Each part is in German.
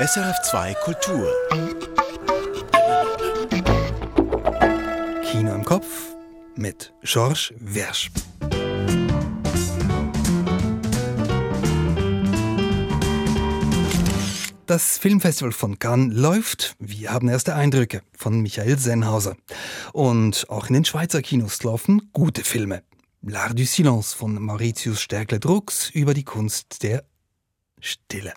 SRF2 Kultur. Kino im Kopf mit Georges Wersch. Das Filmfestival von Cannes läuft. Wir haben erste Eindrücke von Michael Sennhauser. Und auch in den Schweizer Kinos laufen gute Filme. L'Art du Silence von Mauritius Stärkle-Drucks über die Kunst der Stille.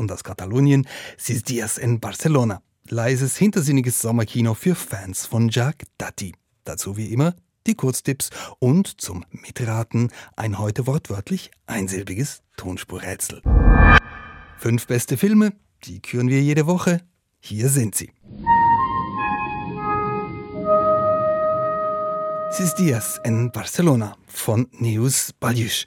Und aus Katalonien Sis Dias in Barcelona. Leises, hintersinniges Sommerkino für Fans von Jacques Dati. Dazu wie immer die Kurztipps und zum Mitraten ein heute wortwörtlich einsilbiges Tonspurrätsel. Fünf beste Filme, die küren wir jede Woche. Hier sind sie. Sis Dias in Barcelona von Neus Baljusch.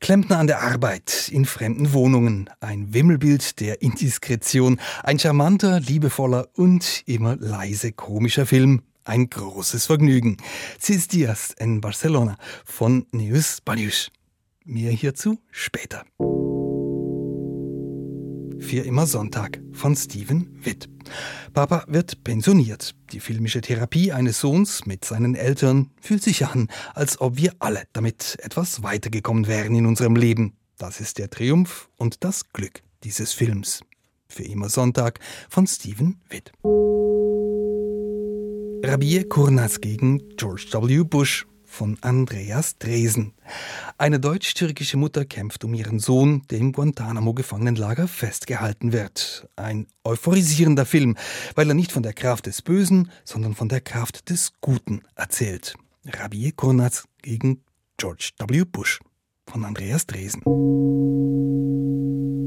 Klempner an der Arbeit, in fremden Wohnungen, ein Wimmelbild der Indiskretion, ein charmanter, liebevoller und immer leise komischer Film. Ein großes Vergnügen. Sis Dias in Barcelona von Neus Baljusch. Mehr hierzu später. Für immer Sonntag von Steven Witt. Papa wird pensioniert. Die filmische Therapie eines Sohns mit seinen Eltern fühlt sich an, als ob wir alle damit etwas weitergekommen wären in unserem Leben. Das ist der Triumph und das Glück dieses Films. Für immer Sonntag von Steven Witt. Rabie Kurnaz gegen George W. Bush von Andreas Dresen. Eine deutsch-türkische Mutter kämpft um ihren Sohn, der im Guantanamo-Gefangenenlager festgehalten wird. Ein euphorisierender Film, weil er nicht von der Kraft des Bösen, sondern von der Kraft des Guten erzählt. Rabie Kurnaz gegen George W. Bush von Andreas Dresen.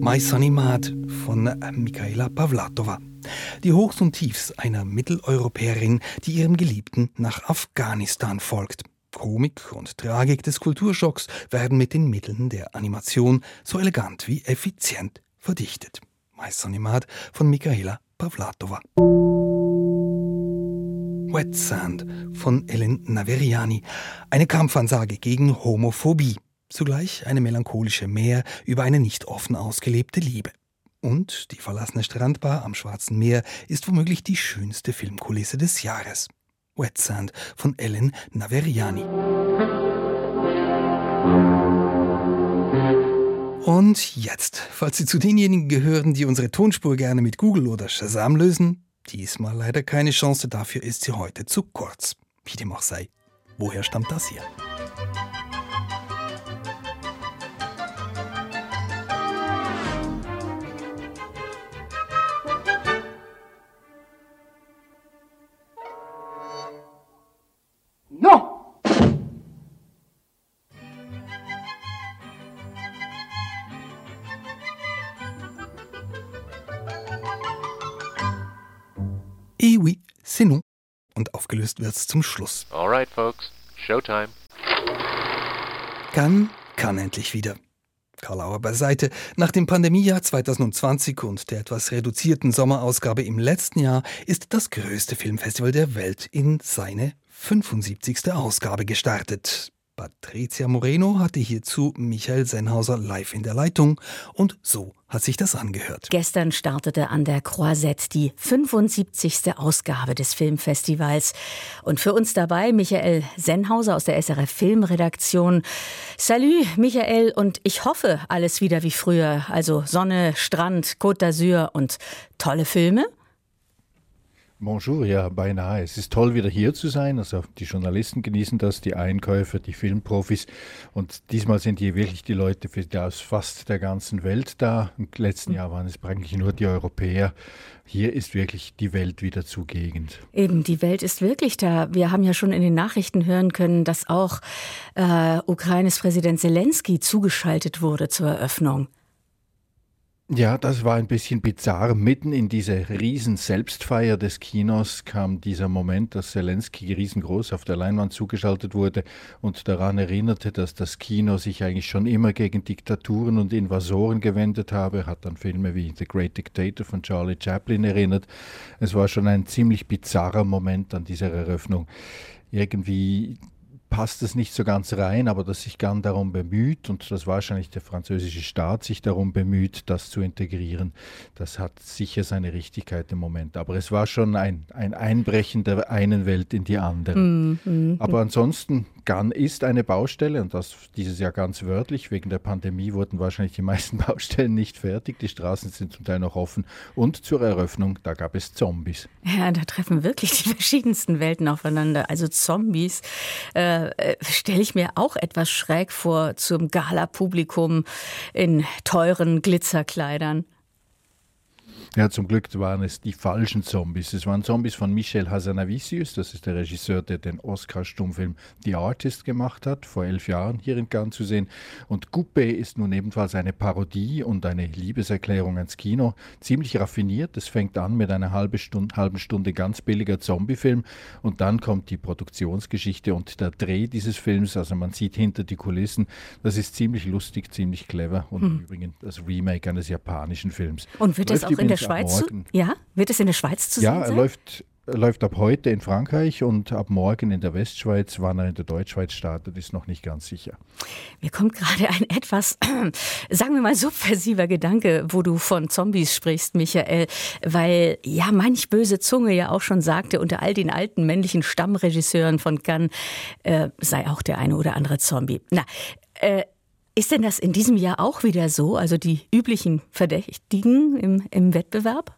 My Sunny Mad von Michaela Pavlatova. Die Hochs und Tiefs einer Mitteleuropäerin, die ihrem Geliebten nach Afghanistan folgt. Komik und Tragik des Kulturschocks werden mit den Mitteln der Animation so elegant wie effizient verdichtet. Meistanimat von Michaela Pavlatova. Wet Sand von Ellen Naveriani. Eine Kampfansage gegen Homophobie. Zugleich eine melancholische Meer über eine nicht offen ausgelebte Liebe. Und die verlassene Strandbar am Schwarzen Meer ist womöglich die schönste Filmkulisse des Jahres. Wet Sand von Ellen Naveriani. Und jetzt, falls Sie zu denjenigen gehören, die unsere Tonspur gerne mit Google oder Shazam lösen, diesmal leider keine Chance, dafür ist sie heute zu kurz. Wie dem auch sei. Woher stammt das hier? Aufgelöst wird's zum Schluss. Alright, folks. Showtime. Kann, kann endlich wieder. Karl Auer beiseite. Nach dem Pandemiejahr 2020 und der etwas reduzierten Sommerausgabe im letzten Jahr ist das größte Filmfestival der Welt in seine 75. Ausgabe gestartet. Patricia Moreno hatte hierzu Michael Sennhauser live in der Leitung und so hat sich das angehört. Gestern startete an der Croisette die 75. Ausgabe des Filmfestivals. Und für uns dabei Michael Sennhauser aus der SRF Filmredaktion. Salut, Michael, und ich hoffe, alles wieder wie früher. Also Sonne, Strand, Côte d'Azur und tolle Filme. Bonjour, ja, beinahe. Es ist toll, wieder hier zu sein. Also die Journalisten genießen das, die Einkäufer, die Filmprofis. Und diesmal sind hier wirklich die Leute aus fast der ganzen Welt da. Im letzten Jahr waren es eigentlich nur die Europäer. Hier ist wirklich die Welt wieder zugegend. Eben, die Welt ist wirklich da. Wir haben ja schon in den Nachrichten hören können, dass auch äh, Ukraines Präsident Zelensky zugeschaltet wurde zur Eröffnung. Ja, das war ein bisschen bizarr. Mitten in diese riesen Selbstfeier des Kinos kam dieser Moment, dass Zelensky riesengroß auf der Leinwand zugeschaltet wurde und daran erinnerte, dass das Kino sich eigentlich schon immer gegen Diktaturen und Invasoren gewendet habe. Hat an Filme wie The Great Dictator von Charlie Chaplin erinnert. Es war schon ein ziemlich bizarrer Moment an dieser Eröffnung. Irgendwie passt es nicht so ganz rein, aber dass sich gern darum bemüht und dass wahrscheinlich der französische Staat sich darum bemüht, das zu integrieren, das hat sicher seine Richtigkeit im Moment. Aber es war schon ein, ein Einbrechen der einen Welt in die andere. -hmm. Aber ansonsten, Gun ist eine Baustelle und das dieses Jahr ganz wörtlich. Wegen der Pandemie wurden wahrscheinlich die meisten Baustellen nicht fertig. Die Straßen sind zum Teil noch offen. Und zur Eröffnung, da gab es Zombies. Ja, da treffen wirklich die verschiedensten Welten aufeinander. Also Zombies. Äh, stelle ich mir auch etwas schräg vor zum Gala-Publikum in teuren Glitzerkleidern. Ja, zum Glück waren es die falschen Zombies. Es waren Zombies von Michel Hazanavicius, das ist der Regisseur, der den Oscar-Stummfilm The Artist gemacht hat, vor elf Jahren hier in Cannes zu sehen. Und Coupé ist nun ebenfalls eine Parodie und eine Liebeserklärung ans Kino. Ziemlich raffiniert. Es fängt an mit einer halben Stunde, halben Stunde ganz billiger Zombie-Film und dann kommt die Produktionsgeschichte und der Dreh dieses Films. Also man sieht hinter die Kulissen. Das ist ziemlich lustig, ziemlich clever und hm. im Übrigen das Remake eines japanischen Films. Und wird das auch in der Schweiz zu, ja, wird es in der Schweiz zu ja, sehen sein? Ja, läuft läuft ab heute in Frankreich und ab morgen in der Westschweiz. Wann er in der Deutschschweiz startet, ist noch nicht ganz sicher. Mir kommt gerade ein etwas, sagen wir mal, subversiver Gedanke, wo du von Zombies sprichst, Michael, weil ja manch böse Zunge ja auch schon sagte, unter all den alten männlichen Stammregisseuren von Cannes äh, sei auch der eine oder andere Zombie. Na, äh, ist denn das in diesem Jahr auch wieder so? Also die üblichen Verdächtigen im, im Wettbewerb?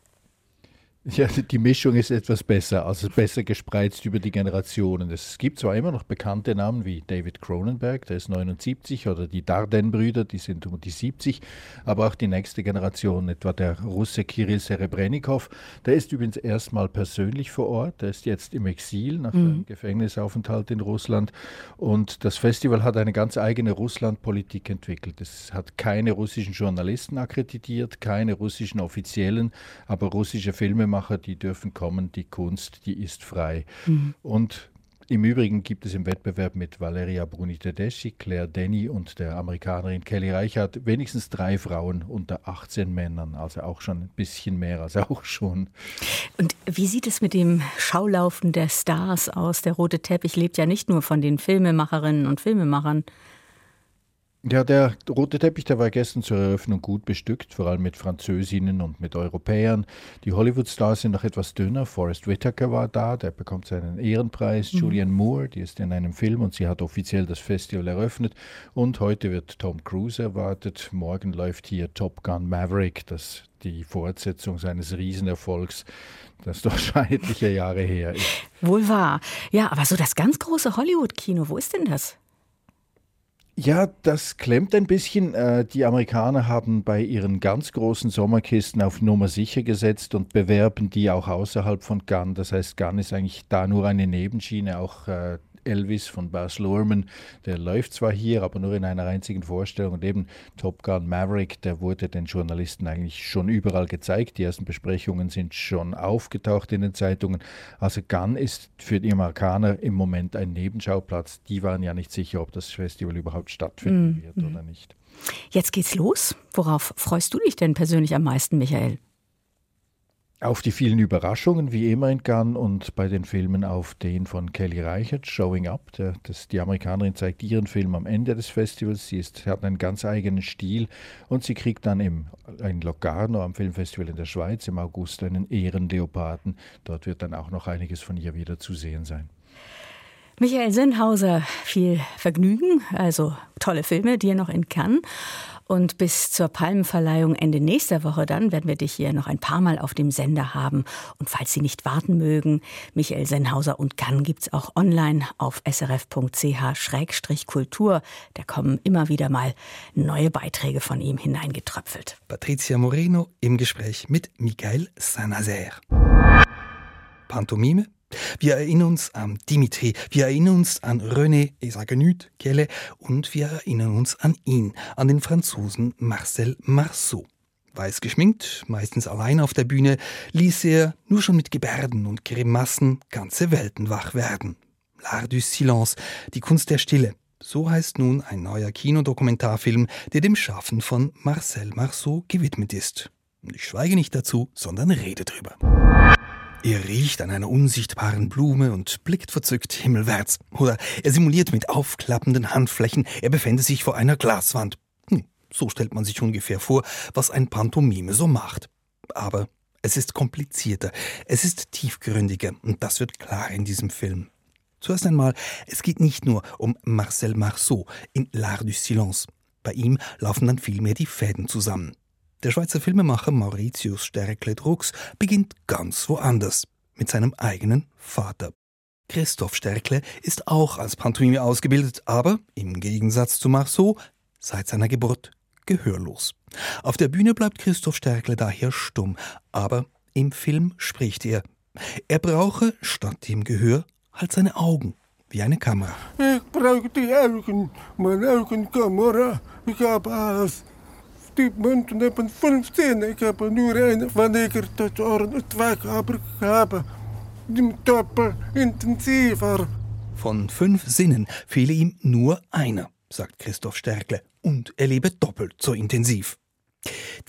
Ja, die Mischung ist etwas besser, also besser gespreizt über die Generationen. Es gibt zwar immer noch bekannte Namen wie David Cronenberg, der ist 79, oder die Darden-Brüder, die sind um die 70, aber auch die nächste Generation, etwa der Russe Kirill Serebrennikov, der ist übrigens erstmal persönlich vor Ort, der ist jetzt im Exil nach mhm. einem Gefängnisaufenthalt in Russland und das Festival hat eine ganz eigene Russlandpolitik entwickelt. Es hat keine russischen Journalisten akkreditiert, keine russischen Offiziellen, aber russische Filme Filmemacher, die dürfen kommen, die Kunst, die ist frei. Mhm. Und im Übrigen gibt es im Wettbewerb mit Valeria Bruni Tedeschi, Claire Denny und der Amerikanerin Kelly Reichardt wenigstens drei Frauen unter 18 Männern, also auch schon ein bisschen mehr als auch schon. Und wie sieht es mit dem Schaulaufen der Stars aus? Der rote Teppich lebt ja nicht nur von den Filmemacherinnen und Filmemachern. Ja, der rote Teppich, der war gestern zur Eröffnung gut bestückt, vor allem mit Französinnen und mit Europäern. Die Hollywood-Stars sind noch etwas dünner. Forrest Whitaker war da, der bekommt seinen Ehrenpreis. Mhm. Julianne Moore, die ist in einem Film und sie hat offiziell das Festival eröffnet. Und heute wird Tom Cruise erwartet. Morgen läuft hier Top Gun Maverick, das die Fortsetzung seines Riesenerfolgs, das doch schon etliche Jahre her ist. Wohl wahr. Ja, aber so das ganz große Hollywood-Kino, wo ist denn das? Ja, das klemmt ein bisschen. Äh, die Amerikaner haben bei ihren ganz großen Sommerkisten auf Nummer sicher gesetzt und bewerben die auch außerhalb von Gun. Das heißt, Gun ist eigentlich da nur eine Nebenschiene. Auch äh, Elvis von Baz Luhrmann, der läuft zwar hier, aber nur in einer einzigen Vorstellung. Und eben Top Gun Maverick, der wurde den Journalisten eigentlich schon überall gezeigt. Die ersten Besprechungen sind schon aufgetaucht in den Zeitungen. Also Gun ist für die Amerikaner im Moment ein Nebenschauplatz. Die waren ja nicht sicher, ob das Festival überhaupt stattfinden mm. wird mhm. oder nicht. Jetzt geht's los. Worauf freust du dich denn persönlich am meisten, Michael? Auf die vielen Überraschungen, wie immer in Cannes und bei den Filmen auf den von Kelly Reichert, Showing Up. Der, das, die Amerikanerin zeigt ihren Film am Ende des Festivals. Sie ist, hat einen ganz eigenen Stil und sie kriegt dann im, in Locarno am Filmfestival in der Schweiz im August einen Ehrenleoparden. Dort wird dann auch noch einiges von ihr wieder zu sehen sein. Michael Sinnhauser, viel Vergnügen, also tolle Filme, dir noch in Cannes. Und bis zur Palmenverleihung Ende nächster Woche dann werden wir dich hier noch ein paar Mal auf dem Sender haben. Und falls Sie nicht warten mögen, Michael Sennhauser und Kann gibt's auch online auf srf.ch-kultur. Da kommen immer wieder mal neue Beiträge von ihm hineingetröpfelt. Patricia Moreno im Gespräch mit Michael Saint-Nazaire. Pantomime wir erinnern uns an Dimitri, wir erinnern uns an René Esagenüt, Kelle und wir erinnern uns an ihn, an den Franzosen Marcel Marceau. Weiß geschminkt, meistens allein auf der Bühne, ließ er nur schon mit Gebärden und Grimassen ganze Welten wach werden. L'art du silence, die Kunst der Stille. So heißt nun ein neuer Kinodokumentarfilm, der dem Schaffen von Marcel Marceau gewidmet ist. Ich schweige nicht dazu, sondern rede drüber. Er riecht an einer unsichtbaren Blume und blickt verzückt himmelwärts. Oder er simuliert mit aufklappenden Handflächen, er befände sich vor einer Glaswand. Hm, so stellt man sich ungefähr vor, was ein Pantomime so macht. Aber es ist komplizierter, es ist tiefgründiger und das wird klar in diesem Film. Zuerst einmal, es geht nicht nur um Marcel Marceau in L'Art du Silence. Bei ihm laufen dann vielmehr die Fäden zusammen. Der Schweizer Filmemacher Mauritius Sterkle-Drucks beginnt ganz woanders, mit seinem eigenen Vater. Christoph Sterkle ist auch als Pantomime ausgebildet, aber im Gegensatz zu Marceau seit seiner Geburt gehörlos. Auf der Bühne bleibt Christoph Sterkle daher stumm, aber im Film spricht er. Er brauche statt dem Gehör halt seine Augen, wie eine Kamera. Ich brauche die Augen, meine Augenkamera. Ich habe alles dit moment hebben fünf Zähne. Ich habe nur eine, wann ich das Ohren zwei Kabel habe. Die Doppel intensiver. Von fünf Sinnen fehle ihm nur einer, sagt Christoph Stärkle, und er lebe doppelt so intensiv.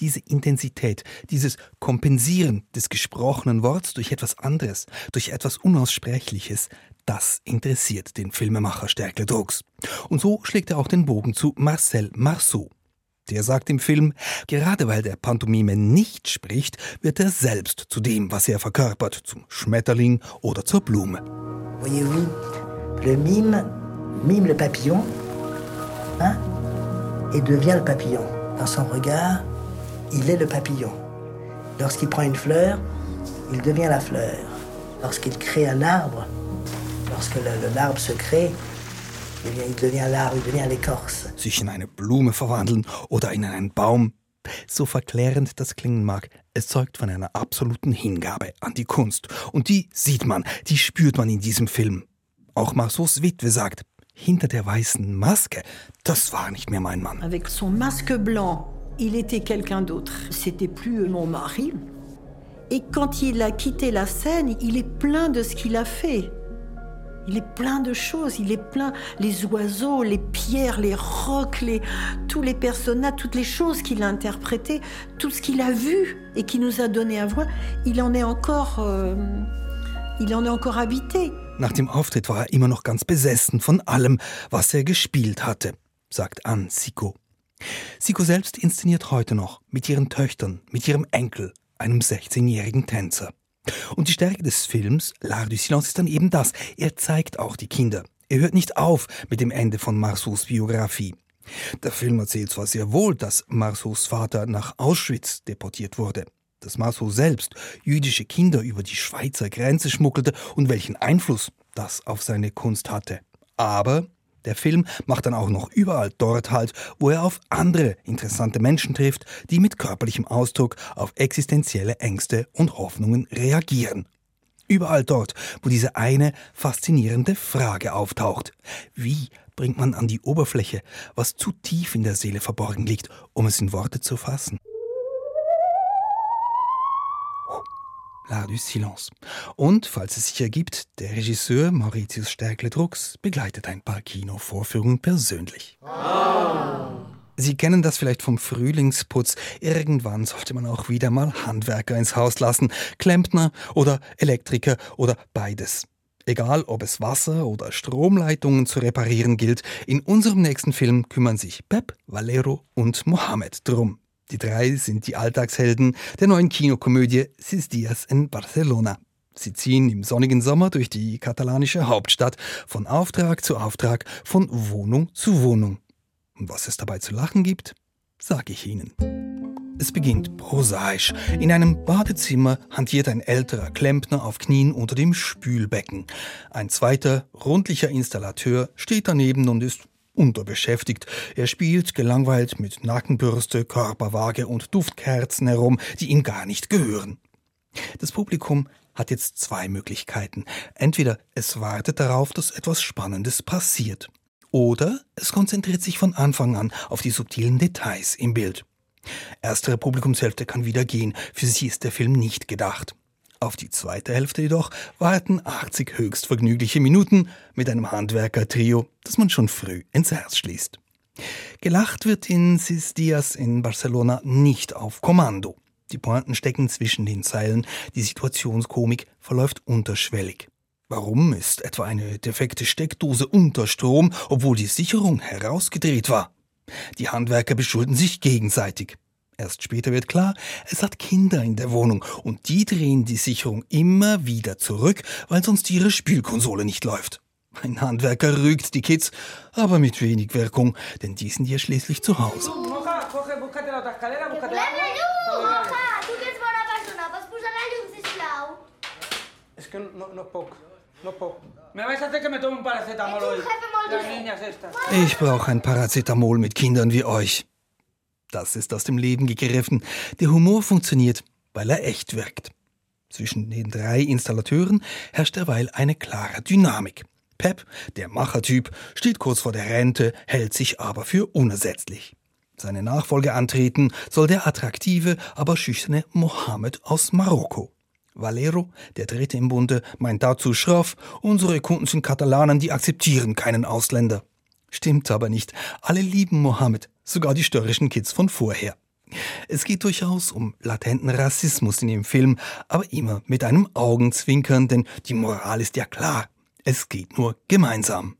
Diese Intensität, dieses Kompensieren des gesprochenen Worts durch etwas anderes, durch etwas Unaussprechliches, das interessiert den Filmemacher Stärkle Drucks. Und so schlägt er auch den Bogen zu Marcel Marceau, der sagt im Film, gerade weil der Pantomime nicht spricht, wird er selbst zu dem, was er verkörpert, zum Schmetterling oder zur Blume. Voyez-vous, le mime mime le papillon hein, et devient le papillon. Dans son regard, il est le papillon. Lorsqu'il prend une fleur, il devient la fleur. Lorsqu'il crée un arbre, lorsque l'arbre se crée, Sich in eine Blume verwandeln oder in einen Baum. So verklärend das klingen mag, es zeugt von einer absoluten Hingabe an die Kunst. Und die sieht man, die spürt man in diesem Film. Auch Marceaus Witwe sagt, hinter der weißen Maske, das war nicht mehr mein Mann. Avec son masque blanc, il était quelqu'un d'autre. C'était plus mon mari. Et quand il a quitté la scène, il est plein de ce qu'il a fait. Il est plein de choses, il est plein les oiseaux, les pierres, les rocs, les, tous les personnages, toutes les choses qu'il a interprétées, tout ce qu'il a vu et qui nous a donné à voir, il en est encore, euh, il en est encore habité. Nach dem Auftritt war er immer noch ganz besessen von allem, was er gespielt hatte, sagt Anne Siko. Siko selbst inszeniert heute noch mit ihren Töchtern, mit ihrem Enkel, einem 16-jährigen Tänzer. Und die Stärke des Films, L'Art du Silence, ist dann eben das. Er zeigt auch die Kinder. Er hört nicht auf mit dem Ende von Marceaus Biografie. Der Film erzählt zwar sehr wohl, dass Marceaus Vater nach Auschwitz deportiert wurde, dass Marceau selbst jüdische Kinder über die Schweizer Grenze schmuggelte und welchen Einfluss das auf seine Kunst hatte. Aber der Film macht dann auch noch überall dort halt, wo er auf andere interessante Menschen trifft, die mit körperlichem Ausdruck auf existenzielle Ängste und Hoffnungen reagieren. Überall dort, wo diese eine faszinierende Frage auftaucht. Wie bringt man an die Oberfläche, was zu tief in der Seele verborgen liegt, um es in Worte zu fassen? L'Art du Silence. Und, falls es sich ergibt, der Regisseur Mauritius Stärkle-Drucks begleitet ein paar Kinovorführungen persönlich. Oh. Sie kennen das vielleicht vom Frühlingsputz. Irgendwann sollte man auch wieder mal Handwerker ins Haus lassen, Klempner oder Elektriker oder beides. Egal, ob es Wasser oder Stromleitungen zu reparieren gilt, in unserem nächsten Film kümmern sich Pep, Valero und Mohammed drum. Die drei sind die Alltagshelden der neuen Kinokomödie Sis Dias in Barcelona. Sie ziehen im sonnigen Sommer durch die katalanische Hauptstadt von Auftrag zu Auftrag, von Wohnung zu Wohnung. Und was es dabei zu lachen gibt, sage ich Ihnen. Es beginnt prosaisch. In einem Badezimmer hantiert ein älterer Klempner auf Knien unter dem Spülbecken. Ein zweiter, rundlicher Installateur steht daneben und ist unterbeschäftigt. Er spielt gelangweilt mit Nackenbürste, Körperwaage und Duftkerzen herum, die ihm gar nicht gehören. Das Publikum hat jetzt zwei Möglichkeiten. Entweder es wartet darauf, dass etwas Spannendes passiert. Oder es konzentriert sich von Anfang an auf die subtilen Details im Bild. Erstere Publikumshälfte kann wieder gehen, für sie ist der Film nicht gedacht. Auf die zweite Hälfte jedoch warten 80 höchst vergnügliche Minuten mit einem Handwerker-Trio, das man schon früh ins Herz schließt. Gelacht wird in Sis Dias in Barcelona nicht auf Kommando. Die Pointen stecken zwischen den Zeilen, die Situationskomik verläuft unterschwellig. Warum ist etwa eine defekte Steckdose unter Strom, obwohl die Sicherung herausgedreht war? Die Handwerker beschulden sich gegenseitig. Erst später wird klar, es hat Kinder in der Wohnung und die drehen die Sicherung immer wieder zurück, weil sonst ihre Spielkonsole nicht läuft. Ein Handwerker rügt die Kids, aber mit wenig Wirkung, denn die sind ja schließlich zu Hause. Ich brauche ein Paracetamol mit Kindern wie euch. Das ist aus dem Leben gegriffen. Der Humor funktioniert, weil er echt wirkt. Zwischen den drei Installateuren herrscht derweil eine klare Dynamik. Pep, der Machertyp, steht kurz vor der Rente, hält sich aber für unersetzlich. Seine Nachfolge antreten soll der attraktive, aber schüchterne Mohammed aus Marokko. Valero, der Dritte im Bunde, meint dazu schroff, unsere Kunden sind Katalanen, die akzeptieren keinen Ausländer. Stimmt aber nicht. Alle lieben Mohammed, sogar die störrischen Kids von vorher. Es geht durchaus um latenten Rassismus in dem Film, aber immer mit einem Augenzwinkern, denn die Moral ist ja klar. Es geht nur gemeinsam.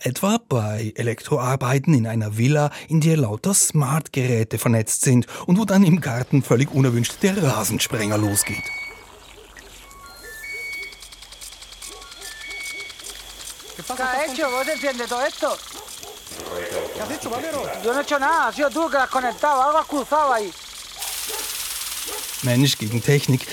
Etwa bei Elektroarbeiten in einer Villa, in der lauter Smartgeräte vernetzt sind und wo dann im Garten völlig unerwünscht der Rasensprenger losgeht. ¿Qué ha hecho? ¿Vos entiendes todo esto? ¿Qué has hecho, Valero? Yo no he hecho nada, ha sido tú que lo has conectado, algo has cruzado ahí. Mensch gegen Technik,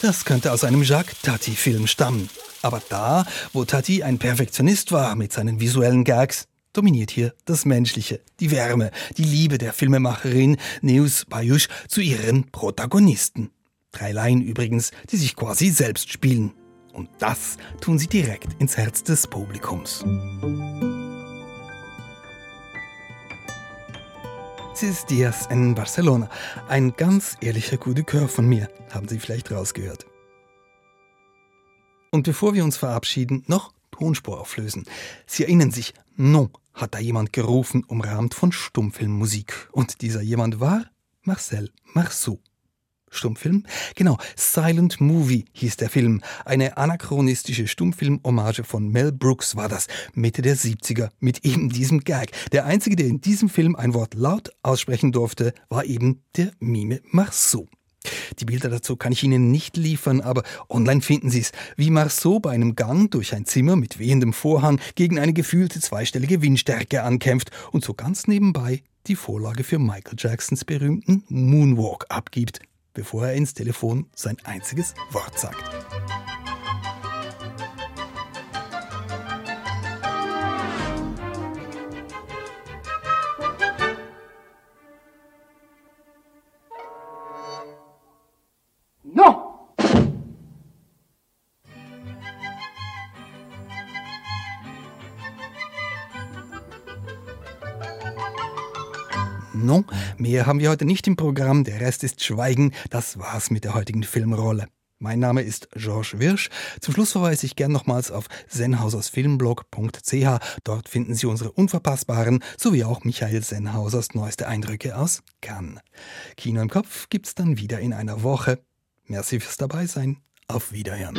das könnte aus einem Jacques Tati-Film stammen. Aber da, wo Tati ein Perfektionist war mit seinen visuellen Gags, dominiert hier das Menschliche, die Wärme, die Liebe der Filmemacherin Neus Bayush zu ihren Protagonisten. Drei Laien übrigens, die sich quasi selbst spielen. Und das tun sie direkt ins Herz des Publikums. Sis Dias in Barcelona. Ein ganz ehrlicher Coup de von mir, haben Sie vielleicht rausgehört. Und bevor wir uns verabschieden, noch Tonspur auflösen. Sie erinnern sich, non, hat da jemand gerufen, umrahmt von Stummfilmmusik. Und dieser jemand war Marcel Marceau. Stummfilm? Genau, Silent Movie hieß der Film. Eine anachronistische Stummfilm-Hommage von Mel Brooks war das, Mitte der 70er, mit eben diesem Gag. Der einzige, der in diesem Film ein Wort laut aussprechen durfte, war eben der Mime Marceau. Die Bilder dazu kann ich Ihnen nicht liefern, aber online finden Sie es, wie Marceau bei einem Gang durch ein Zimmer mit wehendem Vorhang gegen eine gefühlte zweistellige Windstärke ankämpft und so ganz nebenbei die Vorlage für Michael Jacksons berühmten Moonwalk abgibt bevor er ins Telefon sein einziges Wort sagt. Mehr haben wir heute nicht im Programm, der Rest ist Schweigen. Das war's mit der heutigen Filmrolle. Mein Name ist Georges Wirsch. Zum Schluss verweise ich gern nochmals auf senhausersfilmblog.ch. Dort finden Sie unsere unverpassbaren sowie auch Michael Senhausers neueste Eindrücke aus Cannes. Kino im Kopf gibt's dann wieder in einer Woche. Merci fürs Dabeisein. Auf Wiederhören.